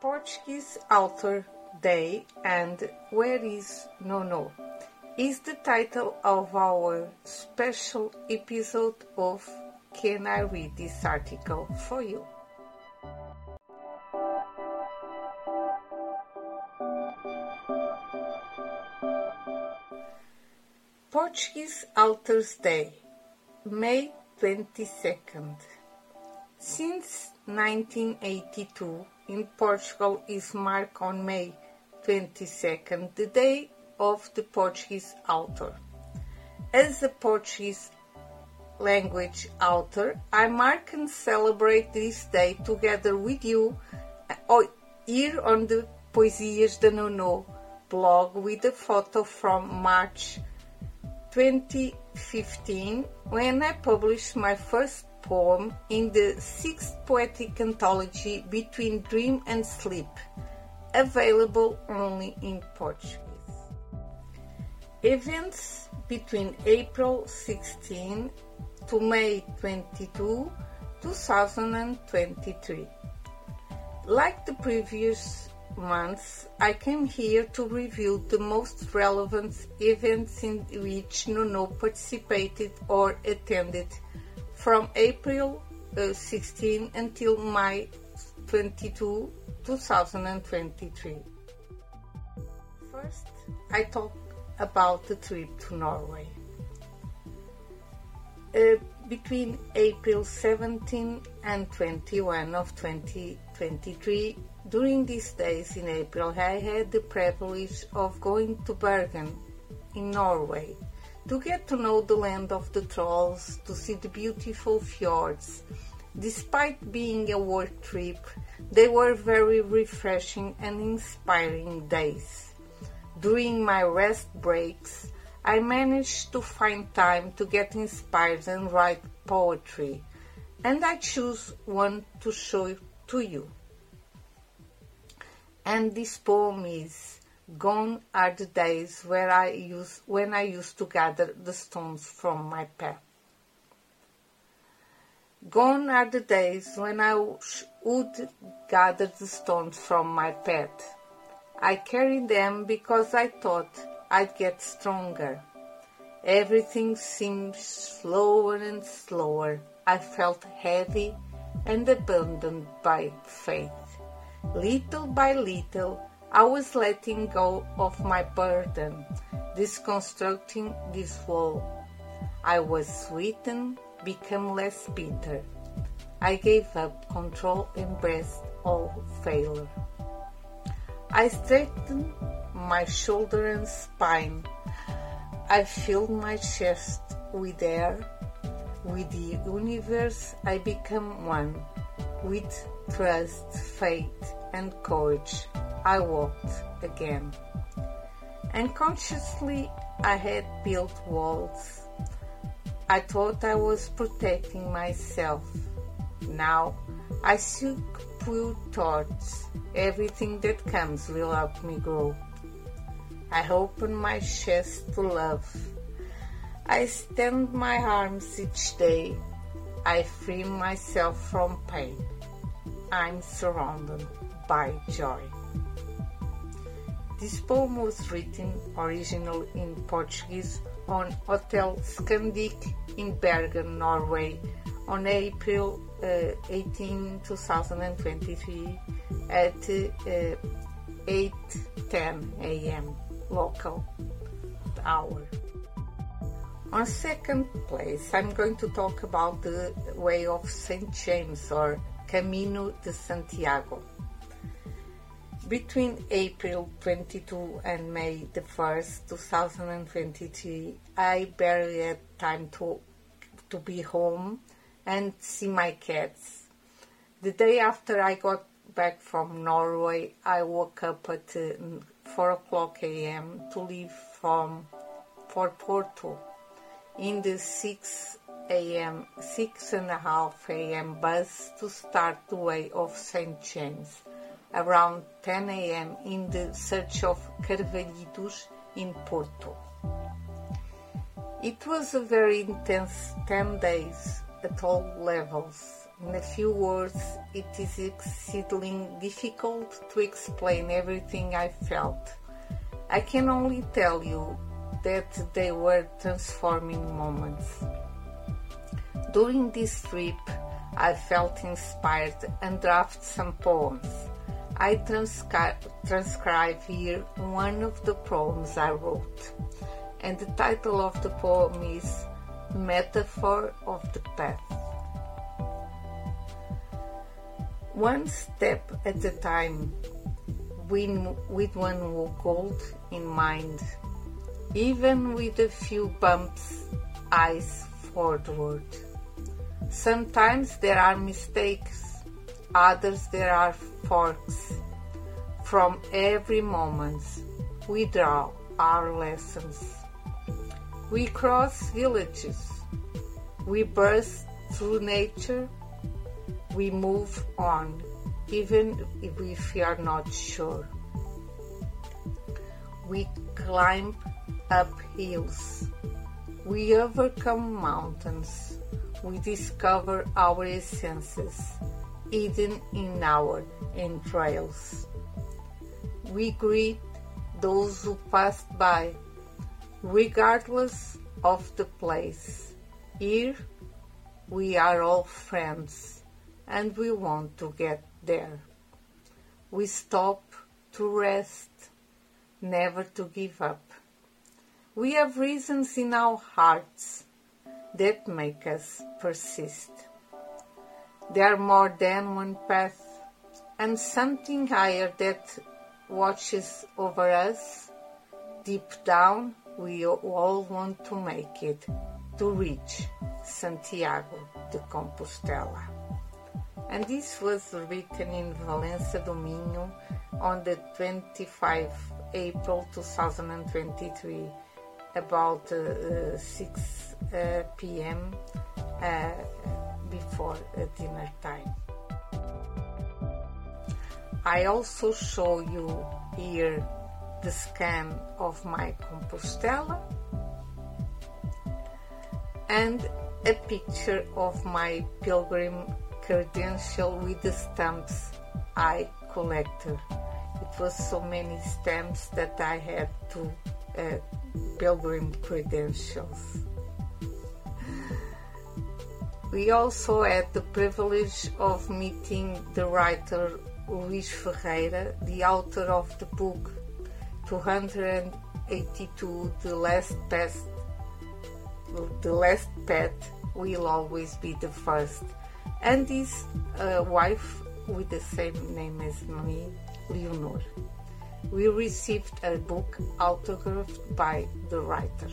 Portuguese Author Day and Where is Nonô is the title of our special episode of Can I Read This Article for You? Portuguese Authors Day, May 22nd. Since 1982, in Portugal is marked on May 22nd, the day of the Portuguese author. As a Portuguese language author, I mark and celebrate this day together with you uh, here on the Poesias de Nonô blog with a photo from March 2015 when I published my first poem in the sixth poetic anthology Between Dream and Sleep, available only in Portuguese. Events between April 16 to May 22, 2023. Like the previous months, I came here to review the most relevant events in which Nonô participated or attended from April uh, 16 until May 22, 2023. First, I talk about the trip to Norway. Uh, between April 17 and 21 of 2023, during these days in April, I had the privilege of going to Bergen in Norway to get to know the land of the trolls, to see the beautiful fjords. Despite being a work trip, they were very refreshing and inspiring days. During my rest breaks, I managed to find time to get inspired and write poetry, and I choose one to show to you. And this poem is Gone are the days where I use, when I used to gather the stones from my path. Gone are the days when I would gather the stones from my path. I carried them because I thought I'd get stronger. Everything seemed slower and slower. I felt heavy and abandoned by faith. Little by little, I was letting go of my burden, disconstructing this wall. I was sweetened, become less bitter. I gave up control, embraced all failure. I straightened my shoulder and spine. I filled my chest with air. With the universe, I become one. With trust, faith, and courage, I walked again. Unconsciously, I had built walls. I thought I was protecting myself. Now, I seek pure thoughts. Everything that comes will help me grow. I open my chest to love. I stand my arms each day. I free myself from pain. I'm surrounded by joy. This poem was written originally in Portuguese on Hotel Scandic in Bergen, Norway on April uh, 18, 2023 at uh, 8.10 a.m. local hour. On second place, I'm going to talk about the way of St. James or Camino de Santiago. Between April 22 and May the 1st, 2023, I barely had time to, to be home and see my cats. The day after I got back from Norway, I woke up at uh, 4 o'clock a.m. to leave from for Porto in the 6 a.m. 6 and a half a.m. bus to start the way of St. James around 10 a.m. in the search of Carvalhitos in Porto. It was a very intense 10 days at all levels. In a few words, it is exceedingly difficult to explain everything I felt. I can only tell you that they were transforming moments. During this trip, I felt inspired and drafted some poems. I transcri- transcribe here one of the poems I wrote, and the title of the poem is Metaphor of the Path. One step at a time, with one goal in mind, even with a few bumps, eyes forward. Sometimes there are mistakes, others there are forks. From every moment, we draw our lessons. We cross villages, we burst through nature we move on, even if we are not sure. We climb up hills. We overcome mountains. We discover our essences hidden in our entrails. We greet those who pass by, regardless of the place. Here we are all friends and we want to get there. We stop to rest, never to give up. We have reasons in our hearts that make us persist. There are more than one path and something higher that watches over us. Deep down, we all want to make it to reach Santiago de Compostela and this was written in Valença do Minho on the 25 April 2023 about uh, 6 uh, p.m. Uh, before dinner time. I also show you here the scan of my Compostela and a picture of my pilgrim credential with the stamps I collected. It was so many stamps that I had to uh, pilgrim credentials. We also had the privilege of meeting the writer Luís Ferreira, the author of the book 282 The Last Pet The Last Pet Will Always Be the First and his uh, wife with the same name as me, Leonor. We received a book autographed by the writer.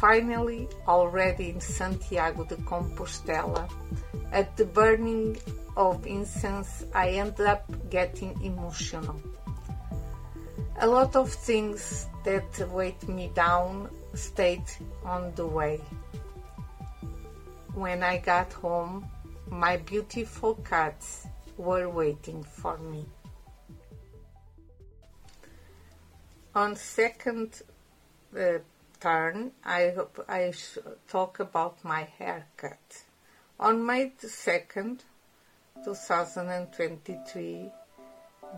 Finally, already in Santiago de Compostela, at the burning of incense, I ended up getting emotional. A lot of things that weighed me down stayed on the way. When I got home, my beautiful cats were waiting for me. On second uh, turn, I, I talk about my haircut. On May 2nd, 2023,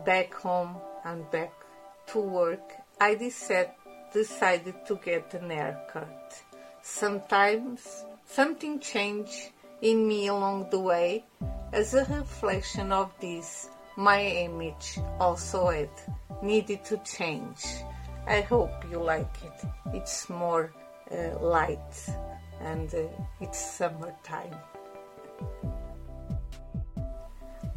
back home and back to work, I decided, decided to get an haircut. Sometimes Something changed in me along the way as a reflection of this. My image also had needed to change. I hope you like it. It's more uh, light and uh, it's summertime.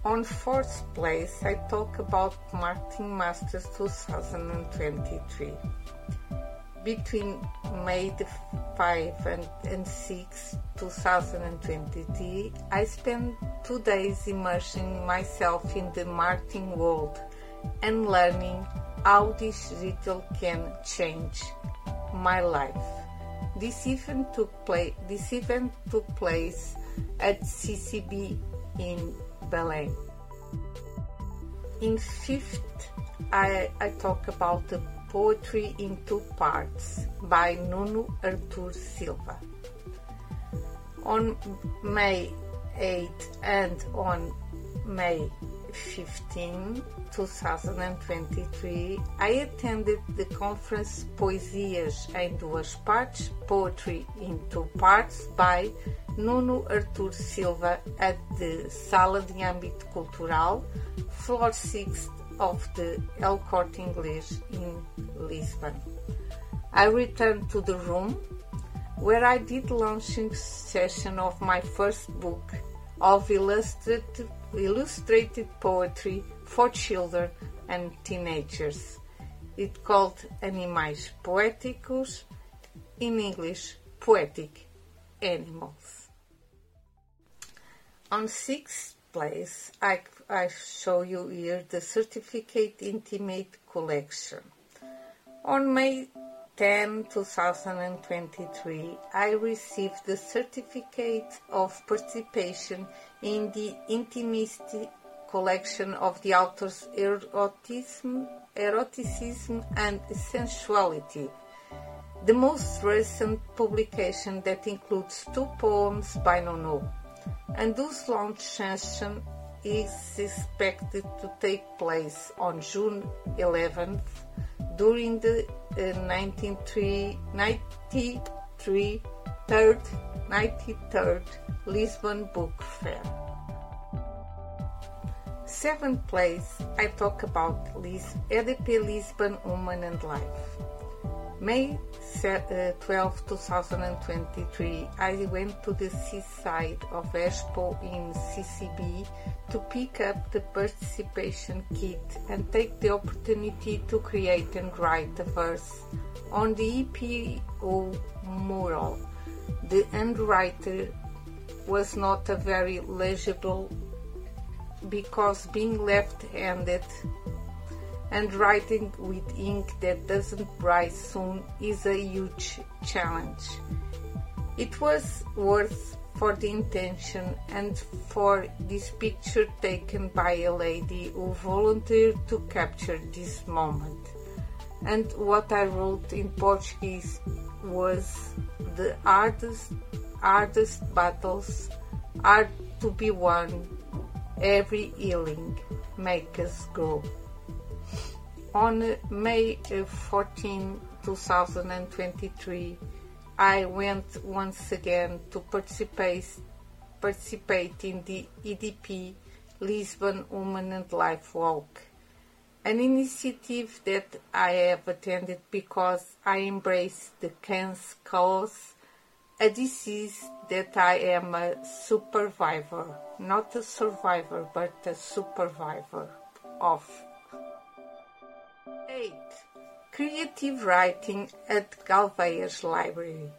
On fourth place, I talk about Marketing Masters 2023 between May 5 and, and 6, 2023, I spent two days immersing myself in the marketing world and learning how digital can change my life. This event took place. This event took place at CCB in Belém. In fifth, I, I talk about the Poetry in Two Parts by Nuno Artur Silva. On May 8 and on May 15, 2023, I attended the conference Poesias em Duas Partes, Poetry in Two Parts by Nuno Artur Silva at the Sala de Âmbito Cultural, floor 6 of the El Corte Inglês in Lisbon. I returned to the room where I did launching session of my first book of illustrated, poetry for children and teenagers. It called Animais Poéticos, in English, Poetic Animals. On sixth place, I, I show you here the Certificate Intimate Collection. On May 10, 2023, I received the certificate of participation in the Intimacy collection of the author's eroticism, eroticism and sensuality. The most recent publication that includes two poems by Nonô, and whose launch session is expected to take place on June 11th during the uh, 93, 93 third, 93rd Lisbon Book Fair. Seventh place, I talk about Lis- EDP Lisbon Woman and Life. May uh, 12, 2023, I went to the seaside of Expo in CCB to pick up the participation kit and take the opportunity to create and write a verse on the EPO mural. The handwriter was not a very legible because being left-handed and writing with ink that doesn't dry soon is a huge challenge. It was worth for the intention and for this picture taken by a lady who volunteered to capture this moment. And what I wrote in Portuguese was the hardest, hardest battles are to be won. Every healing make us grow. On May uh, 14, 2023, I went once again to participate, participate in the EDP Lisbon Women and Life Walk, an initiative that I have attended because I embrace the cancer cause, a disease that I am a survivor, not a survivor, but a survivor of. 8. Creative Writing at Galveias Library.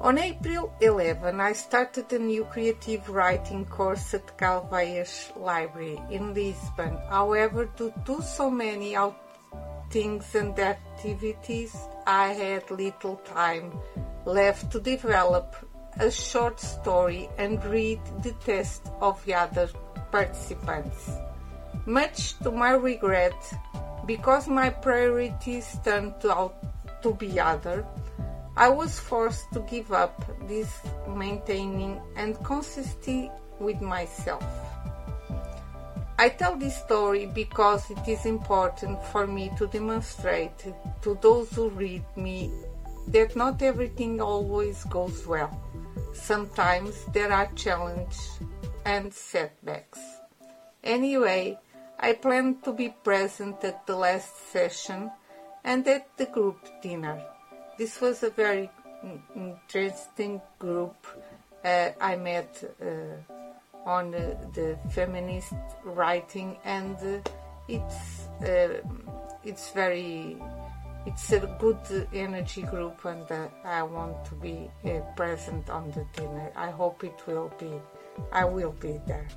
On April 11, I started a new creative writing course at Galveias Library in Lisbon. However, due to so many outings and activities, I had little time left to develop a short story and read the test of the other participants. Much to my regret, because my priorities turned out to be other, I was forced to give up this maintaining and consistency with myself. I tell this story because it is important for me to demonstrate to those who read me that not everything always goes well. Sometimes there are challenges and setbacks. Anyway, I plan to be present at the last session and at the group dinner. This was a very interesting group uh, I met uh, on uh, the feminist writing, and uh, it's uh, it's very it's a good energy group, and uh, I want to be present on the dinner. I hope it will be. I will be there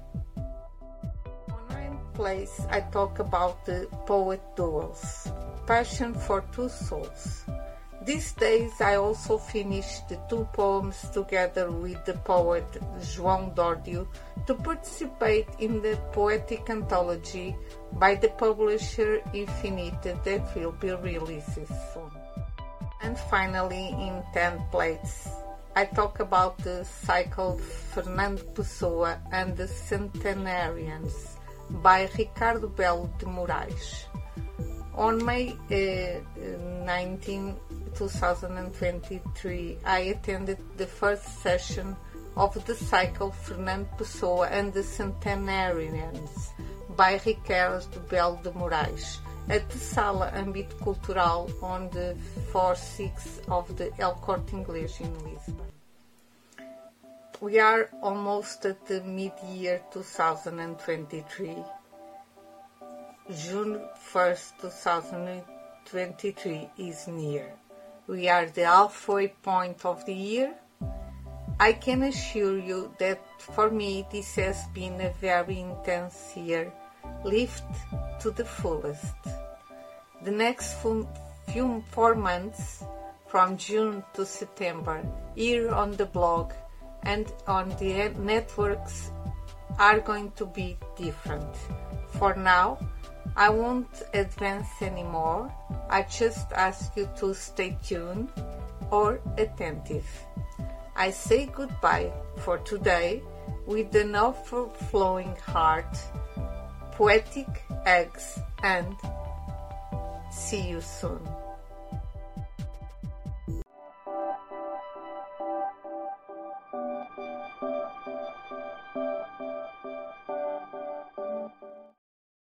place, I talk about the poet duels, Passion for Two Souls. These days, I also finished the two poems together with the poet João Dórdio to participate in the poetic anthology by the publisher Infinite that will be released soon. And finally, in 10 plates, I talk about the cycle Fernando Pessoa and the Centenarians by Ricardo Belo de Moraes. On May uh, 19, 2023, I attended the first session of the cycle Fernando Pessoa and the Centenarians by Ricardo Belo de Moraes at the Sala Âmbito Cultural on the 4th 6 of the El Corte Inglês in Lisbon. We are almost at the mid-year 2023. June 1st, 2023 is near. We are the halfway point of the year. I can assure you that for me this has been a very intense year lived to the fullest. The next few four months, from June to September, here on the blog and on the networks, are going to be different. For now, I won't advance anymore. I just ask you to stay tuned or attentive. I say goodbye for today with an overflowing heart poetic eggs and see you soon.